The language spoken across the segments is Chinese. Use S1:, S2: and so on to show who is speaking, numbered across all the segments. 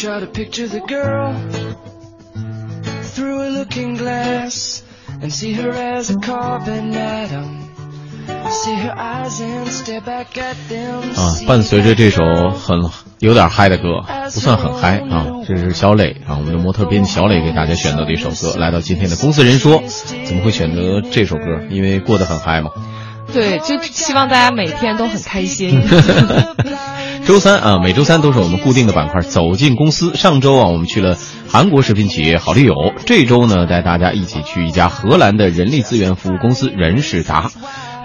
S1: try to picture the girl through a looking glass and see her as a carbon atom. See her eyes and stare back at them.
S2: 啊，伴随着这首很有点嗨的歌，不算很嗨啊，这是小磊啊，我们的模特编辑小磊给大家选择的一首歌。来到今天的公司人说，怎么会选择这首歌？因为过得很嗨嘛。
S3: 对，就希望大家每天都很开心。
S2: 周三啊，每周三都是我们固定的板块，走进公司。上周啊，我们去了韩国食品企业好丽友，这周呢，带大家一起去一家荷兰的人力资源服务公司人事达。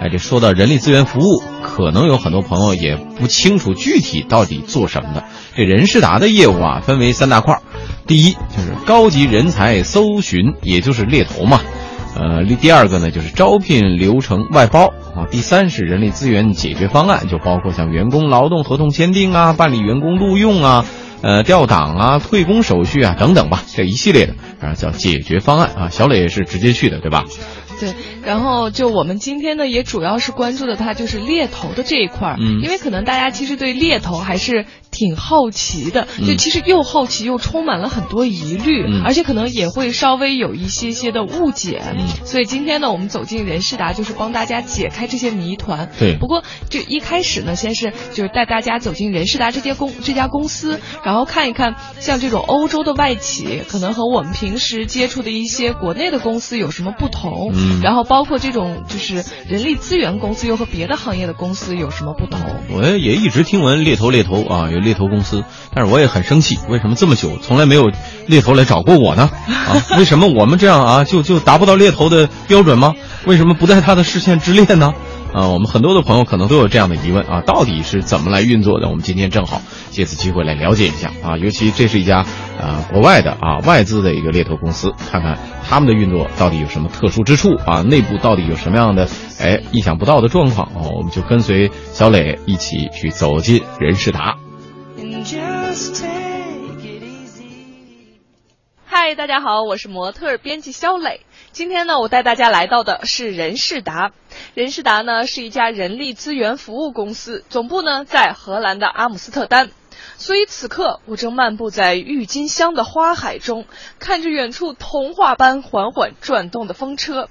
S2: 哎，这说到人力资源服务，可能有很多朋友也不清楚具体到底做什么的。这人事达的业务啊，分为三大块第一就是高级人才搜寻，也就是猎头嘛。呃，第二个呢就是招聘流程外包啊，第三是人力资源解决方案，就包括像员工劳动合同签订啊、办理员工录用啊、呃调档啊、退工手续啊等等吧，这一系列的啊叫解决方案啊。小磊也是直接去的，对吧？
S3: 对，然后就我们今天呢，也主要是关注的它就是猎头的这一块儿，
S2: 嗯
S3: 因为可能大家其实对猎头还是挺好奇的，就其实又好奇又充满了很多疑虑，
S2: 嗯。
S3: 而且可能也会稍微有一些些的误解，
S2: 嗯。
S3: 所以今天呢，我们走进人事达，就是帮大家解开这些谜团。
S2: 对。
S3: 不过就一开始呢，先是就是带大家走进人事达这些公这家公司，然后看一看像这种欧洲的外企，可能和我们平时接触的一些国内的公司有什么不同，
S2: 嗯。
S3: 然后包括这种就是人力资源公司又和别的行业的公司有什么不同。
S2: 我也一直听闻猎头猎头啊，有猎头公司，但是我也很生气，为什么这么久从来没有猎头来找过我呢？啊，为什么我们这样啊就就达不到猎头的标准吗？为什么不在他的视线之列呢？啊，我们很多的朋友可能都有这样的疑问啊，到底是怎么来运作的？我们今天正好借此机会来了解一下啊，尤其这是一家呃国外的啊外资的一个猎头公司，看看他们的运作到底有什么特殊之处啊，内部到底有什么样的哎意想不到的状况啊，我们就跟随小磊一起去走进人事达。
S1: Just take it easy.
S3: 嗨，大家好，我是模特编辑肖磊。今天呢，我带大家来到的是人事达。人事达呢是一家人力资源服务公司，总部呢在荷兰的阿姆斯特丹。所以此刻，我正漫步在郁金香的花海中，看着远处童话般缓缓转动的风车。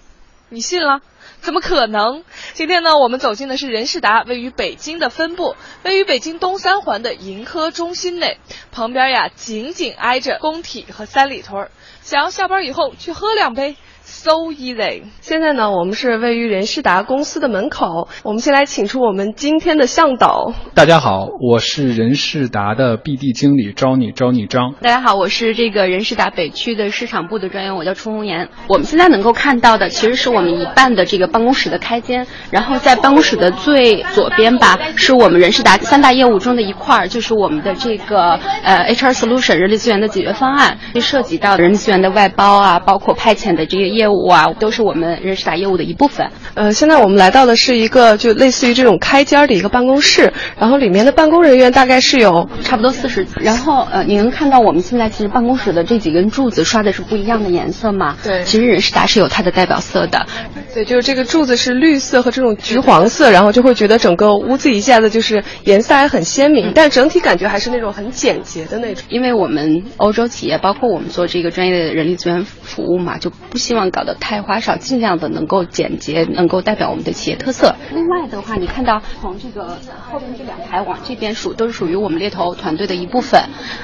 S3: 你信了？怎么可能？今天呢，我们走进的是人事达位于北京的分部，位于北京东三环的盈科中心内，旁边呀紧紧挨着工体和三里屯儿。想要下班以后去喝两杯，so easy。现在呢，我们是位于人事达公司的门口，我们先来请出我们今天的向导。
S4: 大家好，我是人事达的 BD 经理招你招你张。
S5: 大家好，我是这个人事达北区的市场部的专员，我叫楚红颜。我们现在能够看到的，其实是我们一半的这个办公室的开间，然后在办公室的最左边吧，是我们人事达三大业务中的一块儿，就是我们的这个呃 HR Solution 人力资源的解决方案，涉及到人力资源的外包啊，包括派遣的这个业务啊，都是我们人事达业务的一部分。
S3: 呃，现在我们来到的是一个就类似于这种开间儿的一个办公室，然后里面的办公人员大概是有
S5: 差不多四十。然后呃，你能看到我们现在其实办公室的这几根柱子刷的是不一样的颜色嘛？
S3: 对
S5: 其实人事达是有它的代表色的。
S3: 对，就是这个柱子是绿色和这种橘黄色，然后就会觉得整个屋子一下子就是颜色还很鲜明，但整体感觉还是那种很简洁的那种。
S5: 因为我们欧洲企业，包括我们做这个专业的人力资源服务嘛，就不希望搞得太花哨，尽量的能够简洁，能够代表我们的企业特色。另外的话，你看到从这个后面这两排往这边数，都是属于我们猎头团队的一部分，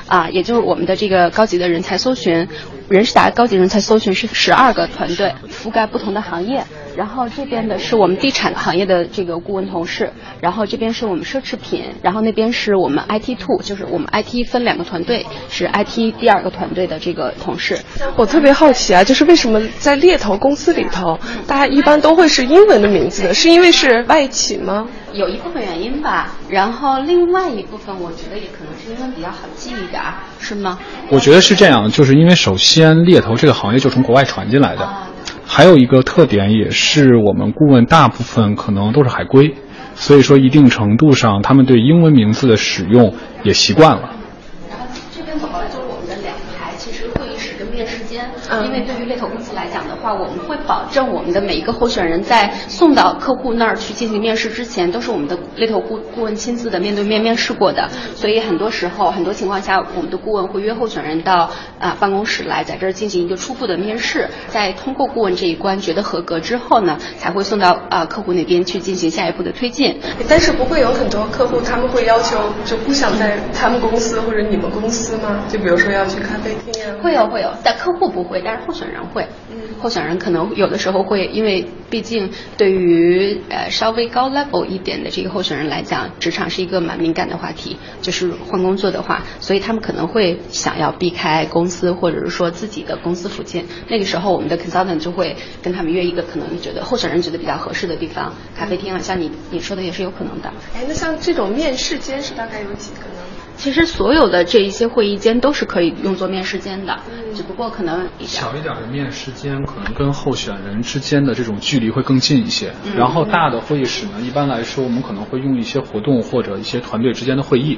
S5: 啊，也就是我们的这个高级的人才搜寻。人事达高级人才搜寻是十二个团队，覆盖不同的行业。然后这边的是我们地产行业的这个顾问同事，然后这边是我们奢侈品，然后那边是我们 IT two，就是我们 IT 分两个团队，是 IT 第二个团队的这个同事。
S3: 我特别好奇啊，就是为什么在猎头公司里头，大家一般都会是英文的名字呢？是因为是外企吗？
S5: 有一部分原因吧，然后另外一部分我觉得也可能是英文比较好记一点儿，是吗？
S4: 我觉得是这样，就是因为首先猎头这个行业就从国外传进来的，还有一个特点也是我们顾问大部分可能都是海归，所以说一定程度上他们对英文名字的使用也习惯了。
S5: 就是我们的两排，其实会议室跟面试间，
S3: 嗯
S5: 因为对于猎头公司来讲的话，我们会保证我们的每一个候选人在送到客户那儿去进行面试之前，都是我们的猎头顾顾问亲自的面对面面试过的。所以很多时候，很多情况下，我们的顾问会约候选人到啊办公室来，在这儿进行一个初步的面试，在通过顾问这一关觉得合格之后呢，才会送到啊客户那边去进行下一步的推进。
S6: 但是不会有很多客户他们会要求就不想在他们公司或者你们公司吗？就比如说要去咖啡厅啊？
S5: 会有会有，但客户不会，但是候选人会。嗯候选人可能有的时候会，因为毕竟对于呃稍微高 level 一点的这个候选人来讲，职场是一个蛮敏感的话题，就是换工作的话，所以他们可能会想要避开公司或者是说自己的公司附近。那个时候，我们的 consultant 就会跟他们约一个可能觉得候选人觉得比较合适的地方，咖啡厅啊，像你你说的也是有可能的。
S6: 哎，那像这种面试间是大概有几个呢？
S5: 其实所有的这一些会议间都是可以用作面试间的，只不过可能
S4: 小一点的面试间可能跟候选人之间的这种距离会更近一些。然后大的会议室呢，一般来说我们可能会用一些活动或者一些团队之间的会议。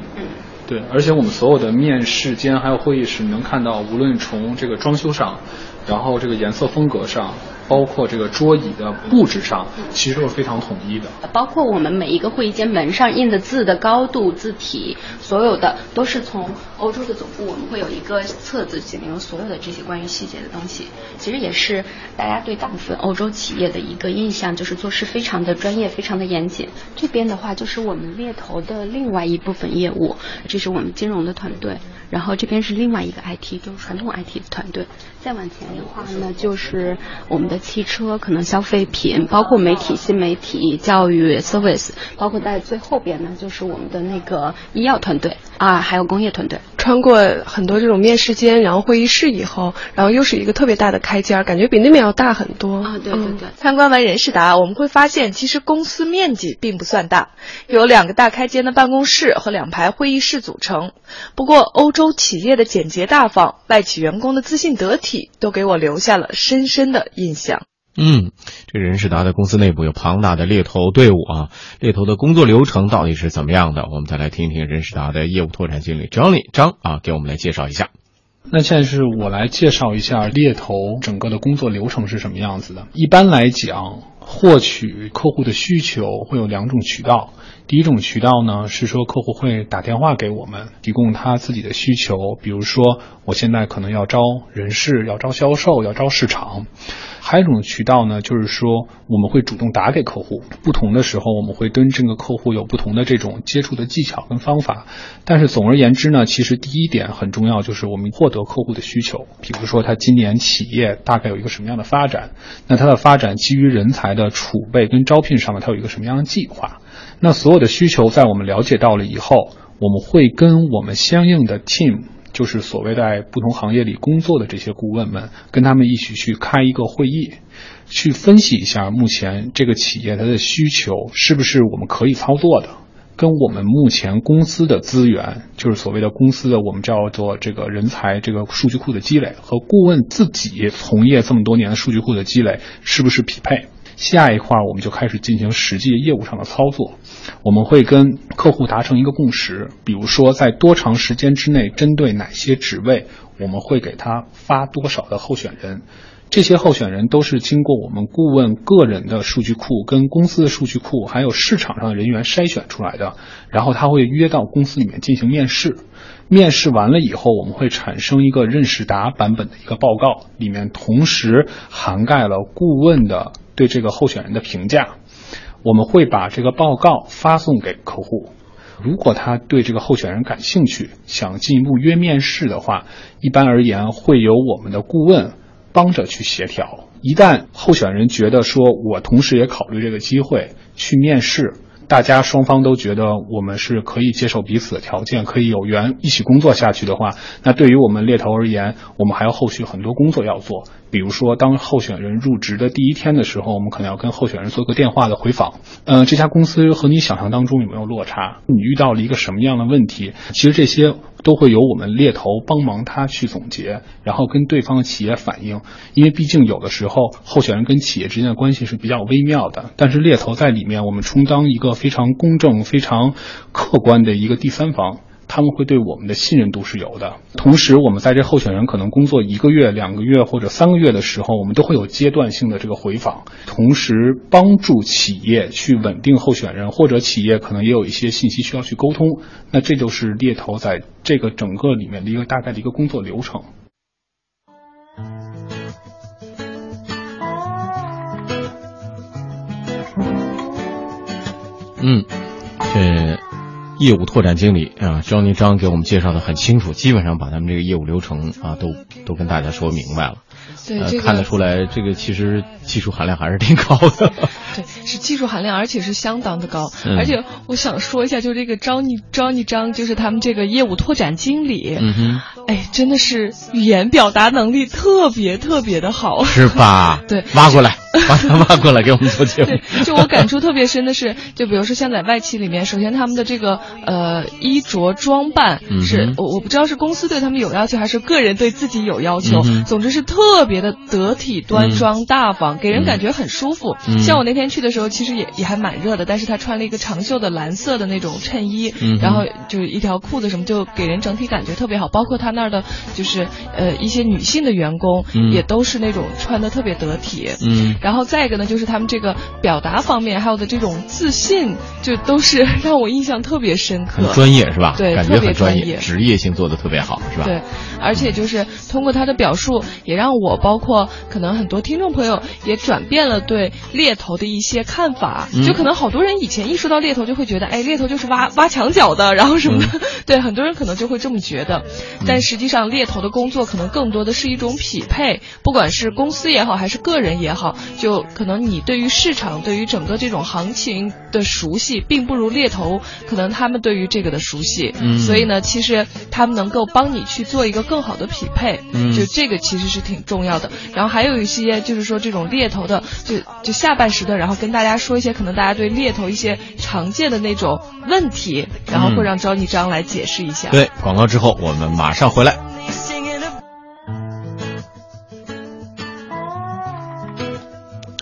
S4: 对，而且我们所有的面试间还有会议室，能看到，无论从这个装修上，然后这个颜色风格上。包括这个桌椅的布置上，其实都是非常统一的。
S5: 包括我们每一个会议间门上印的字的高度、字体，所有的都是从欧洲的总部，我们会有一个册子，写明所有的这些关于细节的东西。其实也是大家对大部分欧洲企业的一个印象，就是做事非常的专业、非常的严谨。这边的话，就是我们猎头的另外一部分业务，这是我们金融的团队。然后这边是另外一个 IT，就是传统 IT 的团队。再往前的话呢，就是我们的汽车，可能消费品，包括媒体、新媒体、教育、service，包括在最后边呢，就是我们的那个医药团队啊，还有工业团队。
S6: 穿过很多这种面试间，然后会议室以后，然后又是一个特别大的开间，感觉比那边要大很多
S5: 啊。对对对。
S3: 参观完人事达，我们会发现其实公司面积并不算大，有两个大开间的办公室和两排会议室组成。不过欧洲企业的简洁大方，外企员工的自信得体，都给我留下了深深的印象。
S2: 嗯，这人事达的公司内部有庞大的猎头队伍啊，猎头的工作流程到底是怎么样的？我们再来听听人事达的业务拓展经理 Johnny 张啊，给我们来介绍一下。
S4: 那现在是我来介绍一下猎头整个的工作流程是什么样子的。一般来讲，获取客户的需求会有两种渠道。第一种渠道呢是说客户会打电话给我们，提供他自己的需求，比如说我现在可能要招人事，要招销售，要招市场。还有一种渠道呢，就是说我们会主动打给客户，不同的时候我们会跟这个客户有不同的这种接触的技巧跟方法。但是总而言之呢，其实第一点很重要，就是我们获得客户的需求。比如说他今年企业大概有一个什么样的发展，那他的发展基于人才的储备跟招聘上面，他有一个什么样的计划？那所有的需求在我们了解到了以后，我们会跟我们相应的 team。就是所谓在不同行业里工作的这些顾问们，跟他们一起去开一个会议，去分析一下目前这个企业它的需求是不是我们可以操作的，跟我们目前公司的资源，就是所谓的公司的我们叫做这个人才这个数据库的积累和顾问自己从业这么多年的数据库的积累是不是匹配。下一块我们就开始进行实际业务上的操作，我们会跟客户达成一个共识，比如说在多长时间之内，针对哪些职位，我们会给他发多少的候选人，这些候选人都是经过我们顾问个人的数据库、跟公司的数据库，还有市场上的人员筛选出来的，然后他会约到公司里面进行面试，面试完了以后，我们会产生一个认识答版本的一个报告，里面同时涵盖了顾问的。对这个候选人的评价，我们会把这个报告发送给客户。如果他对这个候选人感兴趣，想进一步约面试的话，一般而言会由我们的顾问帮着去协调。一旦候选人觉得说我同时也考虑这个机会去面试，大家双方都觉得我们是可以接受彼此的条件，可以有缘一起工作下去的话，那对于我们猎头而言，我们还有后续很多工作要做。比如说，当候选人入职的第一天的时候，我们可能要跟候选人做个电话的回访。呃，这家公司和你想象当中有没有落差？你遇到了一个什么样的问题？其实这些都会由我们猎头帮忙他去总结，然后跟对方的企业反映。因为毕竟有的时候候选人跟企业之间的关系是比较微妙的，但是猎头在里面，我们充当一个非常公正、非常客观的一个第三方。他们会对我们的信任度是有的。同时，我们在这候选人可能工作一个月、两个月或者三个月的时候，我们都会有阶段性的这个回访，同时帮助企业去稳定候选人，或者企业可能也有一些信息需要去沟通。那这就是猎头在这个整个里面的一个大概的一个工作流程。
S2: 嗯，这业务拓展经理啊，张宁章给我们介绍的很清楚，基本上把他们这个业务流程啊都都跟大家说明白了。
S3: 对，这个
S2: 看得出来，这个其实技术含量还是挺高的。
S3: 对，是技术含量，而且是相当的高。
S2: 嗯
S3: 而且我想说一下，就这个张你张一张，就是他们这个业务拓展经理，
S2: 嗯哼，
S3: 哎，真的是语言表达能力特别特别的好。
S2: 是吧？
S3: 对
S2: 挖过来，把 他挖过来给我们做节目
S3: 对。，就我感触特别深的是，就比如说像在外企里面，首先他们的这个呃衣着装扮是、我我不知道是公司对他们有要求，还是个人对自己有要求，
S2: 嗯
S3: 总之是特别的得体、端庄、大方，给人感觉很舒服。
S2: 嗯
S3: 像我那天去的时候，其实也也还蛮热的，但是他穿了一个长袖的蓝色的那种衬衣，
S2: 嗯
S3: 然后就是一条裤子什么，就给人整体感觉特别好。包括他那儿的，就是呃一些女性的员工，
S2: 嗯
S3: 也都是那种穿的特别得体。
S2: 嗯
S3: 然后再一个呢，就是他们这个表达方面，还有的这种自信，就都是 让我印象特别深刻
S2: 很。专业是吧？
S3: 对
S2: 感觉很专
S3: 专业
S2: 职业性做的特别好是吧？
S3: 对，而且就是通过他的表述，也让我包括可能很多听众朋友也转变了对猎头的一些看法。
S2: 嗯
S3: 就可能好多人以前一说到猎头，就会觉得，哎，猎头就是挖挖墙脚的，然后什么的。对，很多人可能就会这么觉得。但实际上，猎头的工作可能更多的是一种匹配，不管是公司也好，还是个人也好，就可能你对于市场、对于整个这种行情的熟悉，并不如猎头可能他们对于这个的熟悉。
S2: 嗯
S3: 所以呢，其实他们能够帮你去做一个更好的匹配，
S2: 嗯
S3: 就这个其实是挺重要的。然后还有一些就是说这种猎头的，就就下半时段，然后跟大家说一些可能大家对猎头一些常见的那种问题，然后会让张一章来解释一下。
S2: 对，广告之后我们马上回来。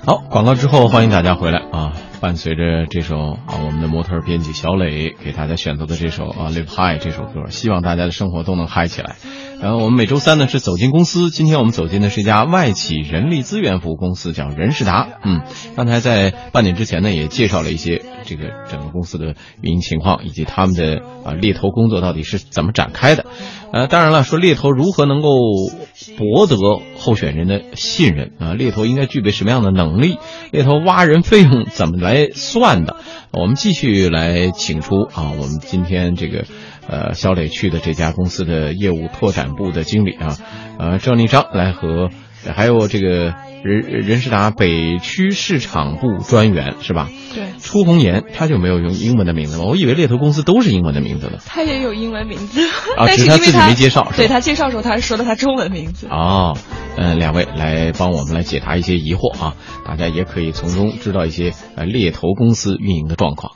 S2: 好，广告之后欢迎大家回来啊！伴随着这首啊，我们的模特编辑小磊给大家选择的这首啊《Live High》这首歌，希望大家的生活都能嗨起来。然后我们每周三呢是走进公司，今天我们走进的是一家外企人力资源服务公司，叫人事达。嗯，刚才在半点之前呢也介绍了一些这个整个公司的运营情况，以及他们的啊猎头工作到底是怎么展开的。呃，当然了，说猎头如何能够博得候选人的信任啊？猎头应该具备什么样的能力？猎头挖人费用怎么来算的？我们继续来请出啊，我们今天这个呃肖磊去的这家公司的业务拓展部的经理啊，呃赵立章来和还有这个人人事达北区市场部专员是吧？
S3: 对，
S2: 初红颜，他就没有用英文的名字吗？我以为猎头公司都是英文的名字呢。
S3: 他也有英文名字，
S2: 啊
S3: 但
S2: 只是他自己没介绍
S3: 对他介绍的时候，他是说的他中文名字。
S2: 哦，嗯，两位来帮我们来解答一些疑惑啊，大家也可以从中知道一些呃猎头公司运营的状况。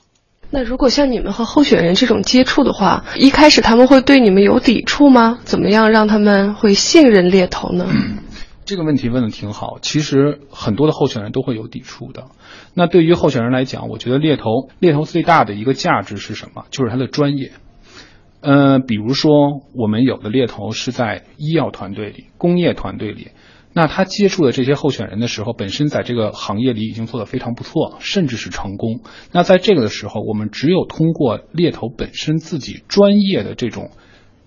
S6: 那如果像你们和候选人这种接触的话，一开始他们会对你们有抵触吗？怎么样让他们会信任猎头呢？
S4: 这个问题问的挺好，其实很多的候选人都会有抵触的。那对于候选人来讲，我觉得猎头猎头最大的一个价值是什么？就是他的专业。呃，比如说我们有的猎头是在医药团队里、工业团队里，那他接触的这些候选人的时候，本身在这个行业里已经做得非常不错，甚至是成功。那在这个的时候，我们只有通过猎头本身自己专业的这种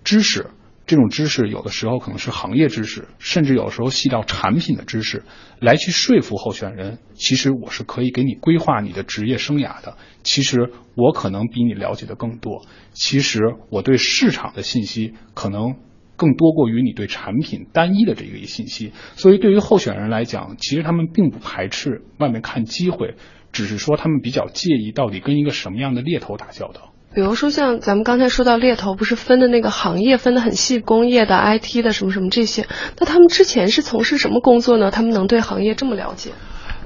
S4: 知识，这种知识有的时候可能是行业知识，甚至有时候细到产品的知识，来去说服候选人。其实我是可以给你规划你的职业生涯的。其实我可能比你了解的更多。其实我对市场的信息可能更多过于你对产品单一的这个信息。所以对于候选人来讲，其实他们并不排斥外面看机会，只是说他们比较介意到底跟一个什么样的猎头打交道。
S6: 比如说像咱们刚才说到猎头，不是分的那个行业分的很细，工业的、IT 的什么什么这些。那他们之前是从事什么工作呢？他们能对行业这么了解？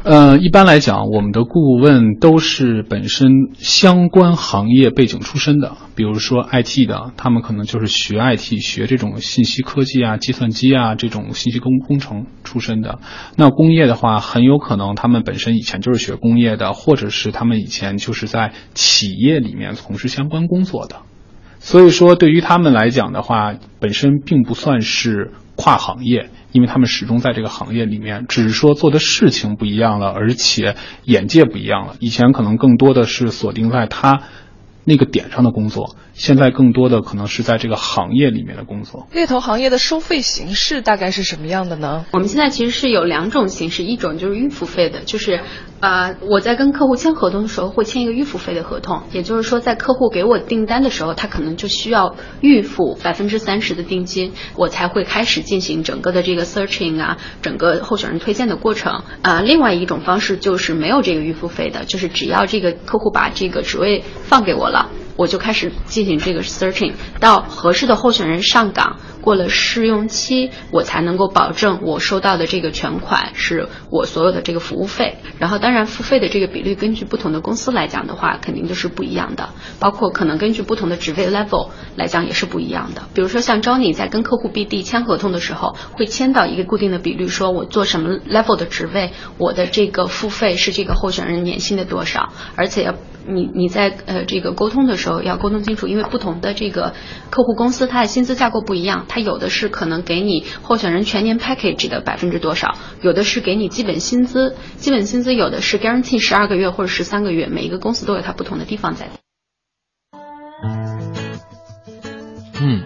S4: 呃，一般来讲，我们的顾问都是本身相关行业背景出身的，比如说 IT 的，他们可能就是学 IT，学这种信息科技啊、计算机啊这种信息工工程出身的。那工业的话，很有可能他们本身以前就是学工业的，或者是他们以前就是在企业里面从事相关工作的。所以说对于他们来讲的话，本身并不算是跨行业，因为他们始终在这个行业里面，只是说做的事情不一样了，而且眼界不一样了。以前可能更多的是锁定在他那个点上的工作。现在更多的可能是在这个行业里面的工作。
S3: 猎头行业的收费形式大概是什么样的呢？
S5: 我们现在其实是有两种形式，一种就是预付费的，就是，呃，我在跟客户签合同的时候会签一个预付费的合同，也就是说在客户给我订单的时候，他可能就需要预付百分之三十的定金，我才会开始进行整个的这个 searching 啊，整个候选人推荐的过程。啊，另外一种方式就是没有这个预付费的，就是只要这个客户把这个职位放给我了，我就开始进。行这个 searching 到合适的候选人上岗，过了试用期，我才能够保证我收到的这个全款是我所有的这个服务费。然后，当然付费的这个比率根据不同的公司来讲的话，肯定就是不一样的。包括可能根据不同的职位 level 来讲也是不一样的。比如说像 Johnny 在跟客户 BD 签合同的时候，会签到一个固定的比率，说我做什么 level 的职位，我的这个付费是这个候选人年薪的多少，而且要。你你在呃这个沟通的时要沟通清楚，因为不同的这个客户公司它的薪资架构不一样，它有的是可能给你候选人全年 package 的百分之多少，有的是给你基本薪资，基本薪资有的是 guarantee 十二个月或者十三个月，每一个公司都有它不同的地方在。
S2: 嗯，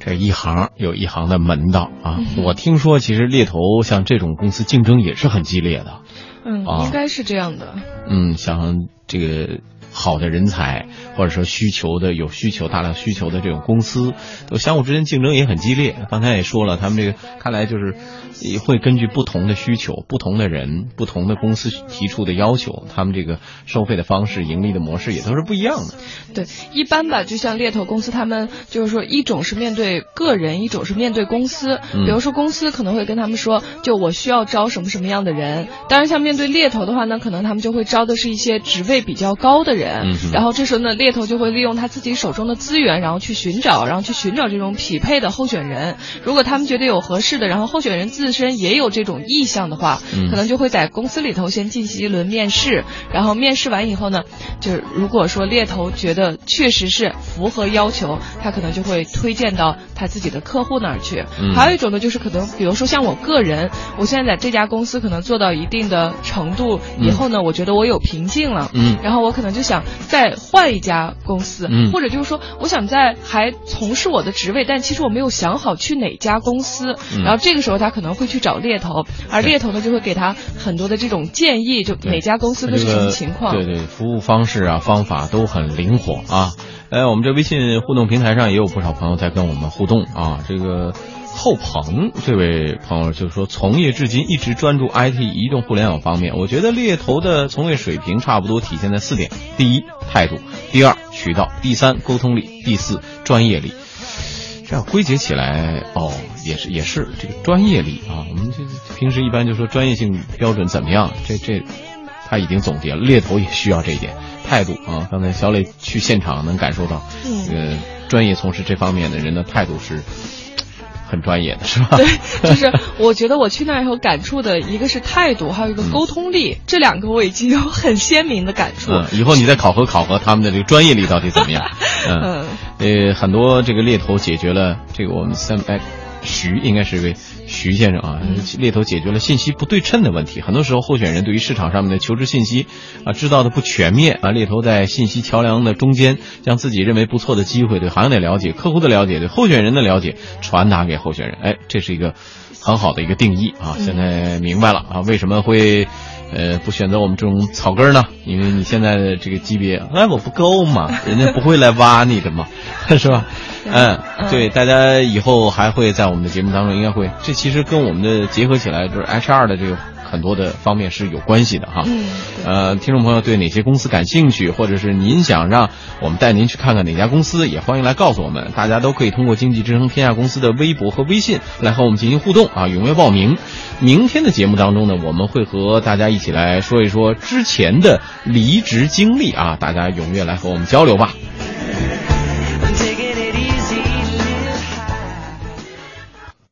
S2: 这一行有一行的门道啊！我听说其实猎头像这种公司竞争也是很激烈的。
S3: 嗯，应该是这样的。
S2: 嗯，像这个好的人才，或者说需求的有需求大量需求的这种公司，都相互之间竞争也很激烈。刚才也说了，他们这个看来就是。也会根据不同的需求、不同的人、不同的公司提出的要求，他们这个收费的方式、盈利的模式也都是不一样的。
S3: 对，一般吧，就像猎头公司，他们就是说，一种是面对个人，一种是面对公司。比如说，公司可能会跟他们说，就我需要招什么什么样的人。当然，像面对猎头的话呢，可能他们就会招的是一些职位比较高的人。然后这时候呢，猎头就会利用他自己手中的资源，然后去寻找，然后去寻找这种匹配的候选人。如果他们觉得有合适的，然后候选人自自身也有这种意向的话，可能就会在公司里头先进行一轮面试，然后面试完以后呢，就是如果说猎头觉得确实是符合要求，他可能就会推荐到他自己的客户那儿去。还有一种呢，就是可能比如说像我个人，我现在在这家公司可能做到一定的程度以后呢，我觉得我有瓶颈了，嗯，然后我可能就想再换一家公司，嗯，或者就是说我想在还从事我的职位，但其实我没有想好去哪家公司，然后这个时候他可能。会去找猎头，而猎头呢就会给他很多的这种建议，就哪家公司的是什么情况？
S2: 对对，服务方式啊方法都很灵活啊。哎，我们这微信互动平台上也有不少朋友在跟我们互动啊。这个后鹏这位朋友就是说，从业至今一直专注 IT 移动互联网方面。我觉得猎头的从业水平差不多体现在四点：第一，态度；第二，渠道；第三，沟通力；第四，专业力。这样归结起来，哦，也是也是这个专业力啊。我们这平时一般就说专业性标准怎么样？这这，他已经总结了，猎头也需要这一点态度啊。刚才小磊去现场能感受到，这个专业从事这方面的人的态度是。很专业的是吧？
S3: 对，就是我觉得我去那儿以后感触的一个是态度，还有一个沟通力，这两个我已经有很鲜明的感触。
S2: 嗯，以后你再考核考核他们的这个专业力到底怎么样？嗯，呃，很多这个猎头解决了这个我们三百。徐应该是一位徐先生啊，猎头解决了信息不对称的问题。很多时候，候选人对于市场上面的求职信息啊，知道的不全面啊。猎头在信息桥梁的中间，将自己认为不错的机会、对行业的了解、客户的了解、对候选人的了解传达给候选人。哎，这是一个很好的一个定义啊。现在明白了啊，为什么会呃不选择我们这种草根呢？因为你现在的这个级别哎我不够嘛，人家不会来挖你的嘛，是吧？嗯，对，大家以后还会在我们的节目当中，应该会，这其实跟我们的结合起来，就是 HR 的这个很多的方面是有关系的哈。嗯，呃，听众朋友对哪些公司感兴趣，或者是您想让我们带您去看看哪家公司，也欢迎来告诉我们。大家都可以通过经济之声天下公司的微博和微信来和我们进行互动啊，踊跃报名。明天的节目当中呢，我们会和大家一起来说一说之前的离职经历啊，大家踊跃来和我们交流吧。